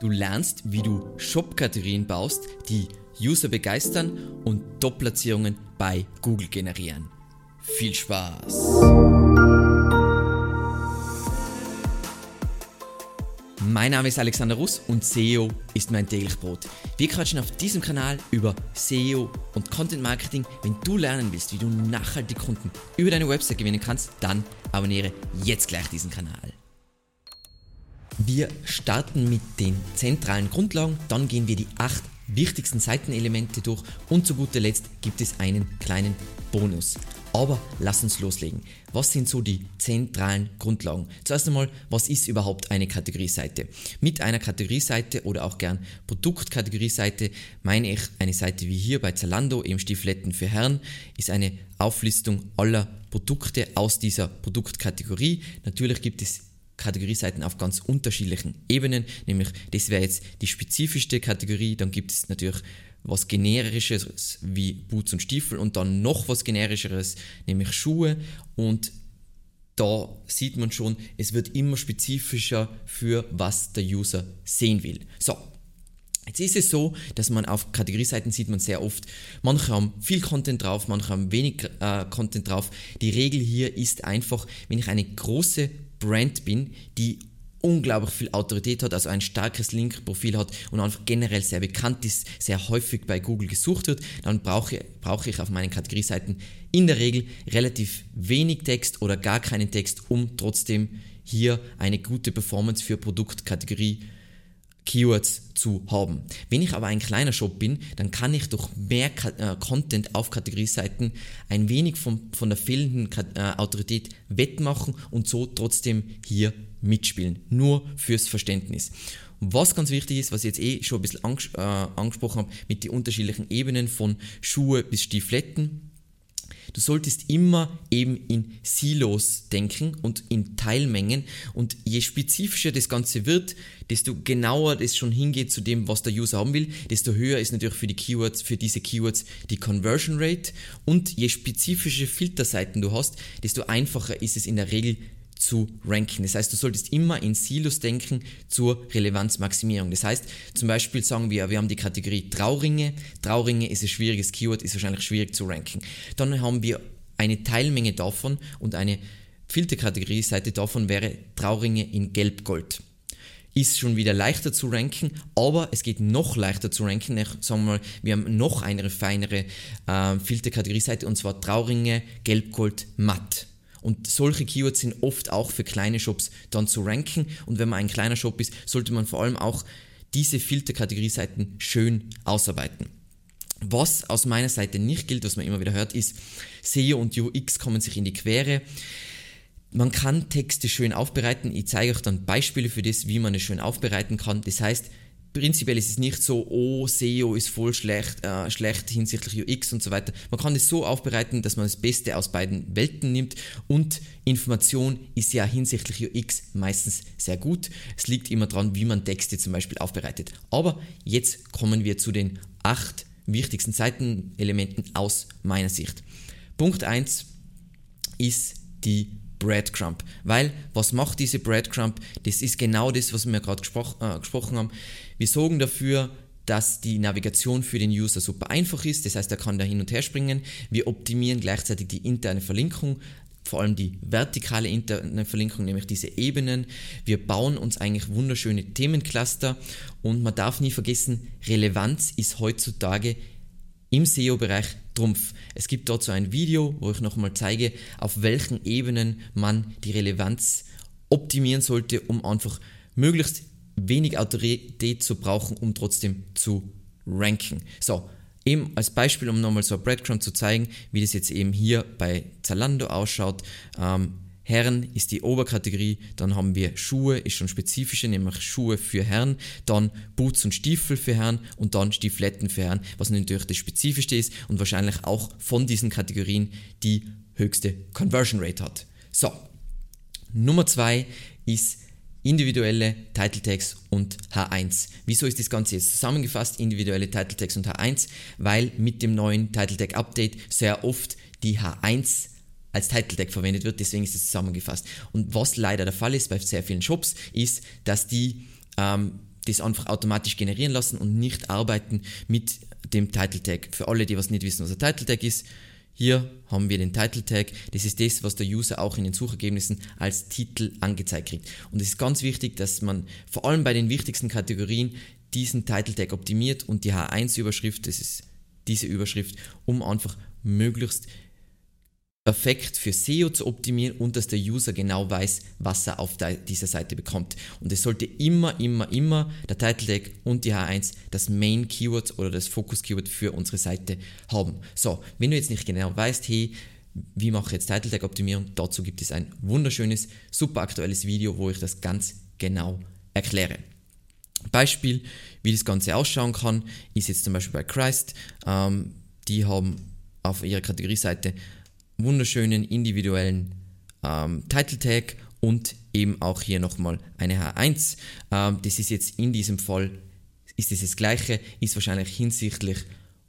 Du lernst, wie du Shop-Kategorien baust, die User begeistern und Top-Platzierungen bei Google generieren. Viel Spaß! Mein Name ist Alexander Russ und SEO ist mein täglich Brot. Wir quatschen auf diesem Kanal über SEO und Content Marketing. Wenn du lernen willst, wie du nachhaltig Kunden über deine Website gewinnen kannst, dann abonniere jetzt gleich diesen Kanal. Wir starten mit den zentralen Grundlagen, dann gehen wir die acht wichtigsten Seitenelemente durch und zu guter Letzt gibt es einen kleinen Bonus. Aber lass uns loslegen. Was sind so die zentralen Grundlagen? Zuerst einmal, was ist überhaupt eine Kategorieseite? Mit einer Kategorieseite oder auch gern Produktkategorieseite meine ich eine Seite wie hier bei Zalando, eben Stiefletten für Herren, ist eine Auflistung aller Produkte aus dieser Produktkategorie. Natürlich gibt es Kategorieseiten auf ganz unterschiedlichen Ebenen, nämlich das wäre jetzt die spezifischste Kategorie, dann gibt es natürlich was generisches wie Boots und Stiefel und dann noch was generischeres, nämlich Schuhe und da sieht man schon, es wird immer spezifischer für was der User sehen will. So, Jetzt ist es so, dass man auf Kategorieseiten sieht man sehr oft, manche haben viel Content drauf, manche haben wenig äh, Content drauf. Die Regel hier ist einfach, wenn ich eine große Brand bin, die unglaublich viel Autorität hat, also ein starkes Link-Profil hat und einfach generell sehr bekannt ist, sehr häufig bei Google gesucht wird, dann brauche, brauche ich auf meinen Kategorieseiten in der Regel relativ wenig Text oder gar keinen Text, um trotzdem hier eine gute Performance für Produktkategorie Keywords zu haben. Wenn ich aber ein kleiner Shop bin, dann kann ich durch mehr äh, Content auf Kategorieseiten ein wenig von, von der fehlenden äh, Autorität wettmachen und so trotzdem hier mitspielen. Nur fürs Verständnis. Was ganz wichtig ist, was ich jetzt eh schon ein bisschen anges äh, angesprochen habe, mit den unterschiedlichen Ebenen von Schuhe bis Stiefletten Du solltest immer eben in Silos denken und in Teilmengen. Und je spezifischer das Ganze wird, desto genauer das schon hingeht zu dem, was der User haben will, desto höher ist natürlich für die Keywords, für diese Keywords die Conversion Rate. Und je spezifische Filterseiten du hast, desto einfacher ist es in der Regel zu ranken. Das heißt, du solltest immer in Silos denken zur Relevanzmaximierung. Das heißt, zum Beispiel sagen wir, wir haben die Kategorie Trauringe. Trauringe ist ein schwieriges Keyword, ist wahrscheinlich schwierig zu ranken. Dann haben wir eine Teilmenge davon und eine Filterkategorie-Seite davon wäre Trauringe in Gelb-Gold. Ist schon wieder leichter zu ranken, aber es geht noch leichter zu ranken. Sagen wir mal, wir haben noch eine feinere äh, Filterkategorie-Seite und zwar Trauringe, Gelb-Gold, Matt. Und solche Keywords sind oft auch für kleine Shops dann zu ranken. Und wenn man ein kleiner Shop ist, sollte man vor allem auch diese Filterkategorie-Seiten schön ausarbeiten. Was aus meiner Seite nicht gilt, was man immer wieder hört, ist, SEO und UX kommen sich in die Quere. Man kann Texte schön aufbereiten. Ich zeige euch dann Beispiele für das, wie man es schön aufbereiten kann. Das heißt, prinzipiell ist es nicht so, oh, SEO ist voll schlecht, äh, schlecht hinsichtlich UX und so weiter. Man kann es so aufbereiten, dass man das Beste aus beiden Welten nimmt und Information ist ja hinsichtlich UX meistens sehr gut. Es liegt immer daran, wie man Texte zum Beispiel aufbereitet. Aber jetzt kommen wir zu den acht wichtigsten Seitenelementen aus meiner Sicht. Punkt 1 ist die Breadcrumb. Weil, was macht diese Breadcrumb? Das ist genau das, was wir gerade gespro äh, gesprochen haben. Wir sorgen dafür, dass die Navigation für den User super einfach ist, das heißt, er kann da hin und her springen. Wir optimieren gleichzeitig die interne Verlinkung, vor allem die vertikale interne Verlinkung, nämlich diese Ebenen. Wir bauen uns eigentlich wunderschöne Themencluster und man darf nie vergessen, Relevanz ist heutzutage im SEO-Bereich Trumpf. Es gibt dazu ein Video, wo ich nochmal zeige, auf welchen Ebenen man die Relevanz optimieren sollte, um einfach möglichst wenig Autorität zu brauchen, um trotzdem zu ranken. So, eben als Beispiel, um nochmal so ein Breadcrumb zu zeigen, wie das jetzt eben hier bei Zalando ausschaut. Ähm, Herren ist die Oberkategorie, dann haben wir Schuhe, ist schon spezifischer, nämlich Schuhe für Herren, dann Boots und Stiefel für Herren und dann Stiefletten für Herren, was natürlich das Spezifischste ist und wahrscheinlich auch von diesen Kategorien die höchste Conversion Rate hat. So, Nummer zwei ist individuelle Title Tags und H1. Wieso ist das Ganze jetzt zusammengefasst, individuelle Title Tags und H1? Weil mit dem neuen Title Tag Update sehr oft die H1 als Title Tag verwendet wird, deswegen ist es zusammengefasst. Und was leider der Fall ist bei sehr vielen Shops, ist, dass die ähm, das einfach automatisch generieren lassen und nicht arbeiten mit dem Title Tag. Für alle, die was nicht wissen, was ein Title Tag ist, hier haben wir den Title Tag. Das ist das, was der User auch in den Suchergebnissen als Titel angezeigt kriegt. Und es ist ganz wichtig, dass man vor allem bei den wichtigsten Kategorien diesen Title Tag optimiert und die H1-Überschrift, das ist diese Überschrift, um einfach möglichst perfekt für SEO zu optimieren und dass der User genau weiß, was er auf dieser Seite bekommt. Und es sollte immer, immer, immer der Title Tag und die H1 das Main Keyword oder das Focus Keyword für unsere Seite haben. So, wenn du jetzt nicht genau weißt, hey, wie mache ich jetzt Title Tag Optimierung, dazu gibt es ein wunderschönes, super aktuelles Video, wo ich das ganz genau erkläre. Beispiel, wie das Ganze ausschauen kann, ist jetzt zum Beispiel bei Christ. Ähm, die haben auf ihrer Kategorieseite wunderschönen individuellen ähm, Title Tag und eben auch hier nochmal eine H1. Ähm, das ist jetzt in diesem Fall, ist das das gleiche, ist wahrscheinlich hinsichtlich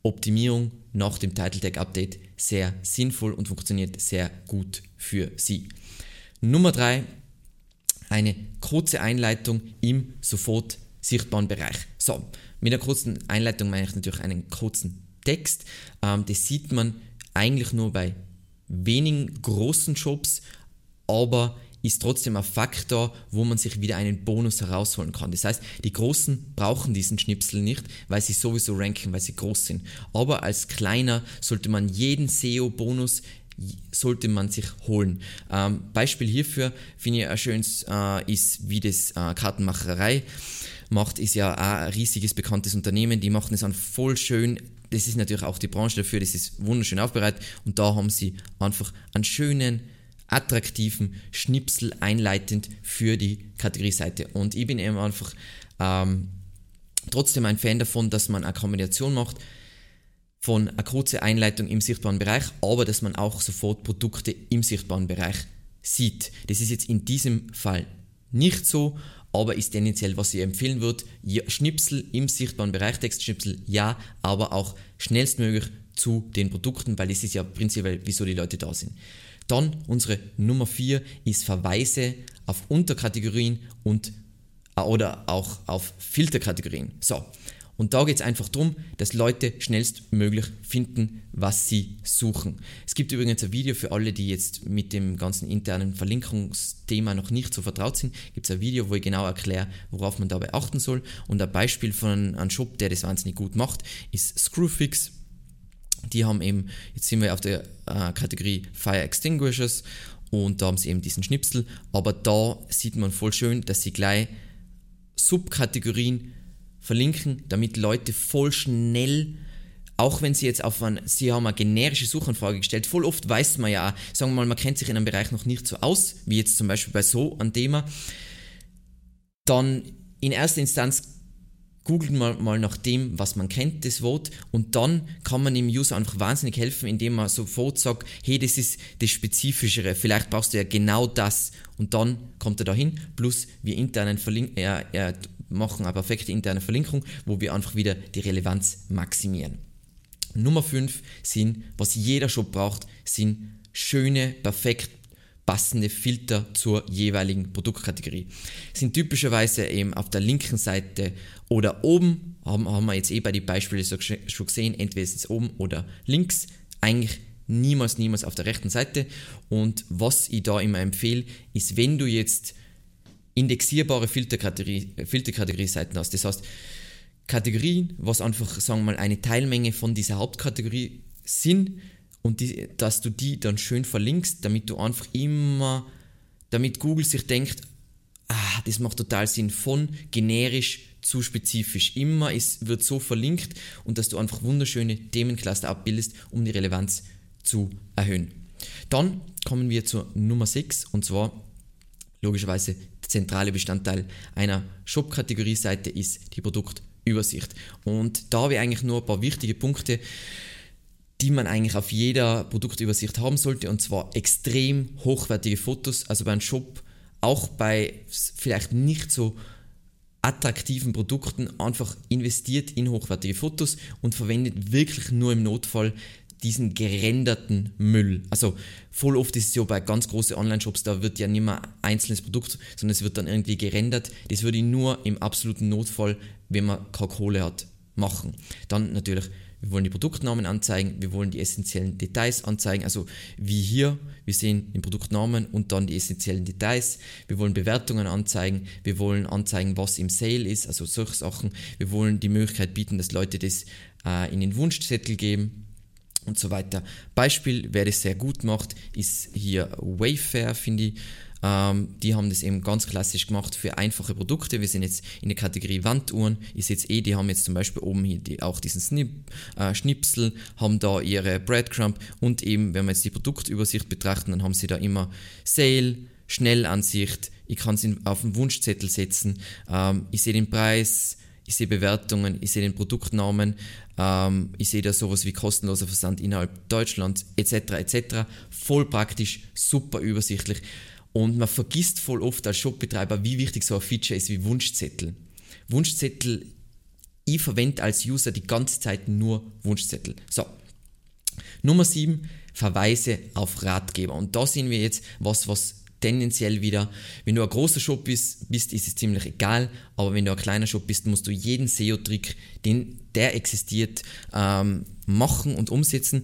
Optimierung nach dem Title Tag Update sehr sinnvoll und funktioniert sehr gut für Sie. Nummer 3, eine kurze Einleitung im sofort sichtbaren Bereich. So, mit einer kurzen Einleitung meine ich natürlich einen kurzen Text. Ähm, das sieht man eigentlich nur bei wenigen großen Shops, aber ist trotzdem ein Faktor, wo man sich wieder einen Bonus herausholen kann. Das heißt, die Großen brauchen diesen Schnipsel nicht, weil sie sowieso ranken, weil sie groß sind. Aber als Kleiner sollte man jeden SEO-Bonus sollte man sich holen. Ähm, Beispiel hierfür finde ich ein schönes äh, ist, wie das äh, Kartenmacherei macht, ist ja auch ein riesiges bekanntes Unternehmen. Die machen es an voll schön das ist natürlich auch die Branche dafür, das ist wunderschön aufbereitet und da haben sie einfach einen schönen, attraktiven Schnipsel einleitend für die Kategorieseite. Und ich bin eben einfach ähm, trotzdem ein Fan davon, dass man eine Kombination macht von einer kurzen Einleitung im sichtbaren Bereich, aber dass man auch sofort Produkte im sichtbaren Bereich sieht. Das ist jetzt in diesem Fall nicht so, aber ist tendenziell, was ich empfehlen würde. Schnipsel im sichtbaren Bereich, Textschnipsel ja, aber auch schnellstmöglich zu den Produkten, weil das ist ja prinzipiell, wieso die Leute da sind. Dann unsere Nummer 4 ist Verweise auf Unterkategorien und oder auch auf Filterkategorien. So, und da geht es einfach darum, dass Leute schnellstmöglich finden, was sie suchen. Es gibt übrigens ein Video für alle, die jetzt mit dem ganzen internen Verlinkungsthema noch nicht so vertraut sind. Gibt es ein Video, wo ich genau erkläre, worauf man dabei achten soll. Und ein Beispiel von einem Shop, der das wahnsinnig gut macht, ist Screwfix. Die haben eben, jetzt sind wir auf der äh, Kategorie Fire Extinguishers und da haben sie eben diesen Schnipsel. Aber da sieht man voll schön, dass sie gleich Subkategorien verlinken, damit Leute voll schnell, auch wenn sie jetzt auf ein, sie haben eine generische Suchanfrage gestellt, voll oft weiß man ja, sagen wir mal, man kennt sich in einem Bereich noch nicht so aus, wie jetzt zum Beispiel bei so einem Thema, dann in erster Instanz googelt man mal nach dem, was man kennt, das Wort, und dann kann man dem User einfach wahnsinnig helfen, indem man sofort sagt, hey, das ist das Spezifischere, vielleicht brauchst du ja genau das, und dann kommt er dahin, plus wir internen Verlink äh, äh, machen eine perfekte interne Verlinkung, wo wir einfach wieder die Relevanz maximieren. Nummer 5 sind, was jeder Shop braucht, sind schöne, perfekt passende Filter zur jeweiligen Produktkategorie. Sind typischerweise eben auf der linken Seite oder oben, haben, haben wir jetzt eh bei den Beispielen schon gesehen, entweder ist es oben oder links, eigentlich niemals, niemals auf der rechten Seite. Und was ich da immer empfehle, ist, wenn du jetzt indexierbare Filterkategorie, Filterkategorie-Seiten hast. Das heißt, Kategorien, was einfach, sagen wir mal, eine Teilmenge von dieser Hauptkategorie sind und die, dass du die dann schön verlinkst, damit du einfach immer, damit Google sich denkt, ah, das macht total Sinn, von generisch zu spezifisch. Immer ist, wird so verlinkt und dass du einfach wunderschöne Themencluster abbildest, um die Relevanz zu erhöhen. Dann kommen wir zur Nummer 6 und zwar logischerweise zentrale Bestandteil einer Shop-Kategorie-Seite ist die Produktübersicht. Und da habe ich eigentlich nur ein paar wichtige Punkte, die man eigentlich auf jeder Produktübersicht haben sollte, und zwar extrem hochwertige Fotos. Also beim Shop, auch bei vielleicht nicht so attraktiven Produkten, einfach investiert in hochwertige Fotos und verwendet wirklich nur im Notfall diesen gerenderten Müll. Also voll oft ist es ja bei ganz großen Online-Shops, da wird ja nicht mehr einzelnes Produkt, sondern es wird dann irgendwie gerendert. Das würde ich nur im absoluten Notfall, wenn man keine Kohle hat, machen. Dann natürlich wir wollen die Produktnamen anzeigen, wir wollen die essentiellen Details anzeigen, also wie hier, wir sehen den Produktnamen und dann die essentiellen Details. Wir wollen Bewertungen anzeigen, wir wollen anzeigen, was im Sale ist, also solche Sachen. Wir wollen die Möglichkeit bieten, dass Leute das äh, in den Wunschzettel geben und so weiter. Beispiel, wer das sehr gut macht, ist hier Wayfair, finde ich. Ähm, die haben das eben ganz klassisch gemacht für einfache Produkte. Wir sind jetzt in der Kategorie Wanduhren. Ihr seht eh, die haben jetzt zum Beispiel oben hier die, auch diesen Snip, äh, Schnipsel, haben da ihre Breadcrumb und eben, wenn wir jetzt die Produktübersicht betrachten, dann haben sie da immer Sale, Schnellansicht, ich kann es auf den Wunschzettel setzen, ähm, ich sehe den Preis, ich sehe Bewertungen, ich sehe den Produktnamen, ähm, ich sehe da sowas wie kostenloser Versand innerhalb Deutschlands etc. etc. Voll praktisch, super übersichtlich. Und man vergisst voll oft als Shopbetreiber, wie wichtig so ein Feature ist wie Wunschzettel. Wunschzettel, ich verwende als User die ganze Zeit nur Wunschzettel. So. Nummer 7, Verweise auf Ratgeber. Und da sehen wir jetzt was, was tendenziell wieder, wenn du ein großer Shop bist, bist, ist es ziemlich egal, aber wenn du ein kleiner Shop bist, musst du jeden SEO-Trick, den der existiert, ähm, machen und umsetzen.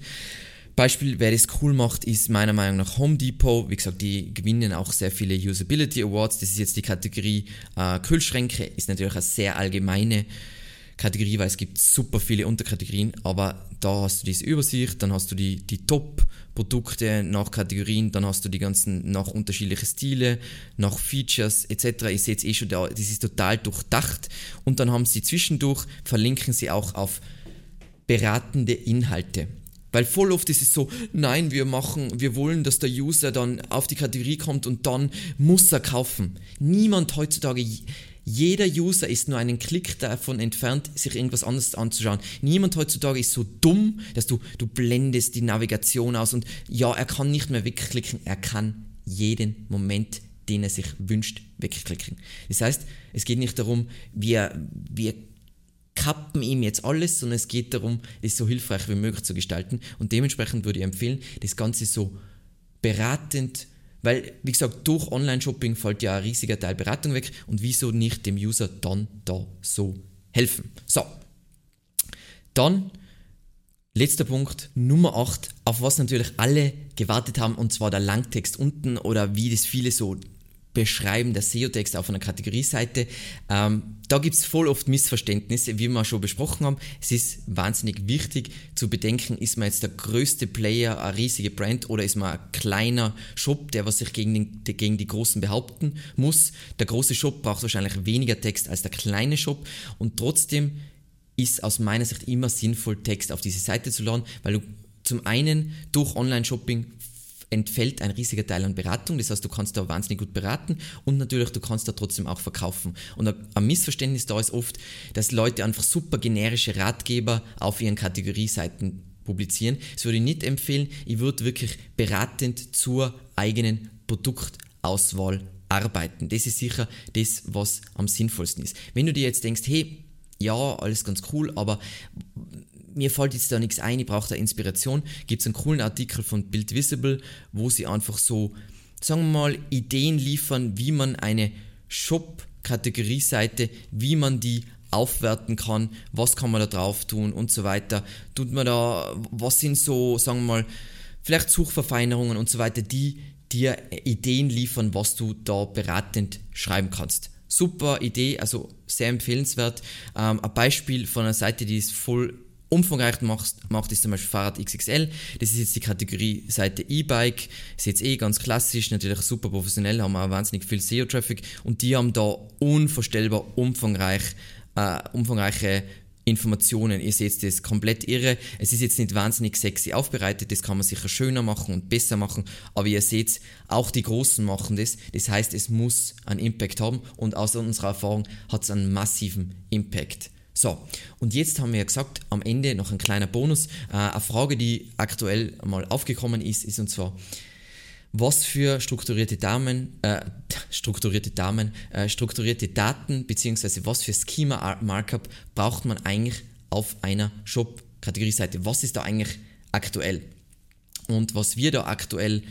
Beispiel, wer das cool macht, ist meiner Meinung nach Home Depot. Wie gesagt, die gewinnen auch sehr viele Usability Awards. Das ist jetzt die Kategorie äh, Kühlschränke. Ist natürlich eine sehr allgemeine Kategorie, weil es gibt super viele Unterkategorien. Aber da hast du diese Übersicht, dann hast du die, die Top-Produkte nach Kategorien, dann hast du die ganzen nach unterschiedliche Stile, nach Features etc. Ich sehe jetzt eh schon da, das ist total durchdacht. Und dann haben sie zwischendurch, verlinken sie auch auf beratende Inhalte. Weil voll oft ist es so, nein, wir machen, wir wollen, dass der User dann auf die Kategorie kommt und dann muss er kaufen. Niemand heutzutage, jeder User ist nur einen Klick davon entfernt, sich irgendwas anderes anzuschauen. Niemand heutzutage ist so dumm, dass du, du blendest die Navigation aus und ja, er kann nicht mehr wegklicken, er kann jeden Moment den er sich wünscht, wegklicken. Das heißt, es geht nicht darum, wir, wir kappen ihm jetzt alles, sondern es geht darum, es so hilfreich wie möglich zu gestalten. Und dementsprechend würde ich empfehlen, das Ganze so beratend, weil, wie gesagt, durch Online-Shopping fällt ja ein riesiger Teil Beratung weg und wieso nicht dem User dann da so helfen. So, dann letzter Punkt, Nummer 8, auf was natürlich alle gewartet haben, und zwar der Langtext unten oder wie das viele so Beschreiben der SEO-Text auf einer Kategorieseite. Ähm, da gibt es voll oft Missverständnisse, wie wir schon besprochen haben. Es ist wahnsinnig wichtig zu bedenken, ist man jetzt der größte Player, eine riesige Brand oder ist man ein kleiner Shop, der was sich gegen, den, gegen die Großen behaupten muss. Der große Shop braucht wahrscheinlich weniger Text als der kleine Shop und trotzdem ist aus meiner Sicht immer sinnvoll, Text auf diese Seite zu laden, weil du zum einen durch Online-Shopping entfällt ein riesiger Teil an Beratung. Das heißt, du kannst da wahnsinnig gut beraten und natürlich, du kannst da trotzdem auch verkaufen. Und ein Missverständnis da ist oft, dass Leute einfach super generische Ratgeber auf ihren Kategorieseiten publizieren. Das würde ich nicht empfehlen. Ich würde wirklich beratend zur eigenen Produktauswahl arbeiten. Das ist sicher das, was am sinnvollsten ist. Wenn du dir jetzt denkst, hey, ja, alles ganz cool, aber mir fällt jetzt da nichts ein, ich brauche da Inspiration, gibt es einen coolen Artikel von Build Visible, wo sie einfach so, sagen wir mal, Ideen liefern, wie man eine Shop-Kategorieseite, wie man die aufwerten kann, was kann man da drauf tun und so weiter. Tut man da, was sind so, sagen wir mal, vielleicht Suchverfeinerungen und so weiter, die dir Ideen liefern, was du da beratend schreiben kannst. Super Idee, also sehr empfehlenswert. Ähm, ein Beispiel von einer Seite, die ist voll umfangreich macht, macht ist zum Beispiel Fahrrad XXL. Das ist jetzt die Kategorie Seite E-Bike. Ist jetzt eh ganz klassisch, natürlich super professionell, haben auch wahnsinnig viel SEO-Traffic und die haben da unvorstellbar umfangreich, äh, umfangreiche Informationen. Ihr seht das komplett irre. Es ist jetzt nicht wahnsinnig sexy aufbereitet, das kann man sicher schöner machen und besser machen, aber ihr seht, auch die Großen machen das. Das heißt, es muss einen Impact haben und aus unserer Erfahrung hat es einen massiven Impact. So, und jetzt haben wir ja gesagt, am Ende noch ein kleiner Bonus. Äh, eine Frage, die aktuell mal aufgekommen ist, ist und zwar, was für strukturierte Damen, äh, strukturierte Damen, äh, strukturierte Daten beziehungsweise was für Schema Markup braucht man eigentlich auf einer Shop-Kategorieseite? Was ist da eigentlich aktuell. Und was wir da aktuell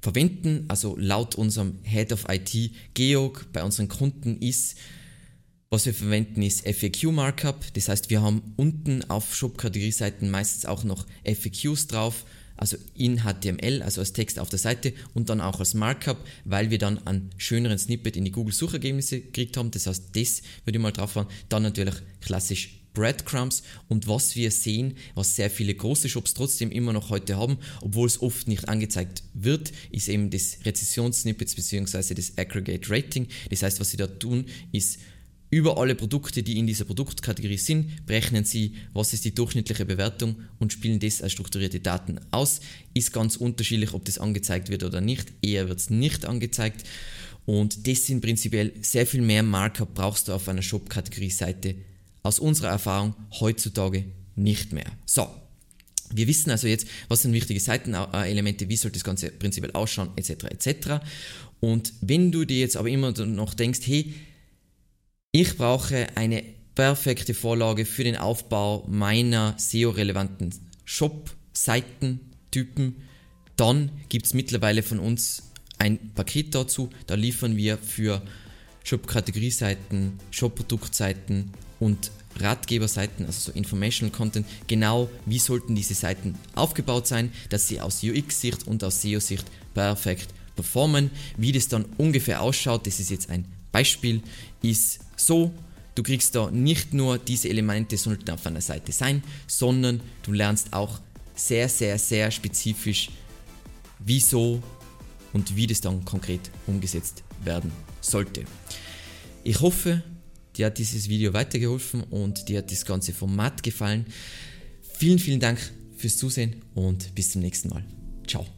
verwenden, also laut unserem Head of IT Georg bei unseren Kunden ist, was wir verwenden ist FAQ Markup. Das heißt, wir haben unten auf Shop-Kategorieseiten meistens auch noch FAQs drauf, also in HTML, also als Text auf der Seite und dann auch als Markup, weil wir dann einen schöneren Snippet in die Google-Suchergebnisse gekriegt haben. Das heißt, das würde ich mal drauf fahren. Dann natürlich klassisch Breadcrumbs und was wir sehen, was sehr viele große Shops trotzdem immer noch heute haben, obwohl es oft nicht angezeigt wird, ist eben das Rezessionssnippets bzw. das Aggregate Rating. Das heißt, was sie da tun, ist über alle Produkte, die in dieser Produktkategorie sind, berechnen Sie, was ist die durchschnittliche Bewertung und spielen das als strukturierte Daten aus. Ist ganz unterschiedlich, ob das angezeigt wird oder nicht. Eher wird es nicht angezeigt. Und das sind prinzipiell sehr viel mehr Markup brauchst du auf einer Shop-Kategorie-Seite aus unserer Erfahrung heutzutage nicht mehr. So, wir wissen also jetzt, was sind wichtige Seitenelemente, wie soll das Ganze prinzipiell ausschauen, etc. etc. Und wenn du dir jetzt aber immer noch denkst, hey, ich brauche eine perfekte Vorlage für den Aufbau meiner SEO-relevanten Shop-Seitentypen. Dann gibt es mittlerweile von uns ein Paket dazu. Da liefern wir für Shop-Kategorieseiten, Shop-Produktseiten und Ratgeberseiten, also so Informational Content, genau wie sollten diese Seiten aufgebaut sein, dass sie aus UX-Sicht und aus SEO-Sicht perfekt performen. Wie das dann ungefähr ausschaut, das ist jetzt ein Beispiel, ist so, du kriegst da nicht nur diese Elemente sollten auf einer Seite sein, sondern du lernst auch sehr, sehr, sehr spezifisch, wieso und wie das dann konkret umgesetzt werden sollte. Ich hoffe, dir hat dieses Video weitergeholfen und dir hat das ganze Format gefallen. Vielen, vielen Dank fürs Zusehen und bis zum nächsten Mal. Ciao.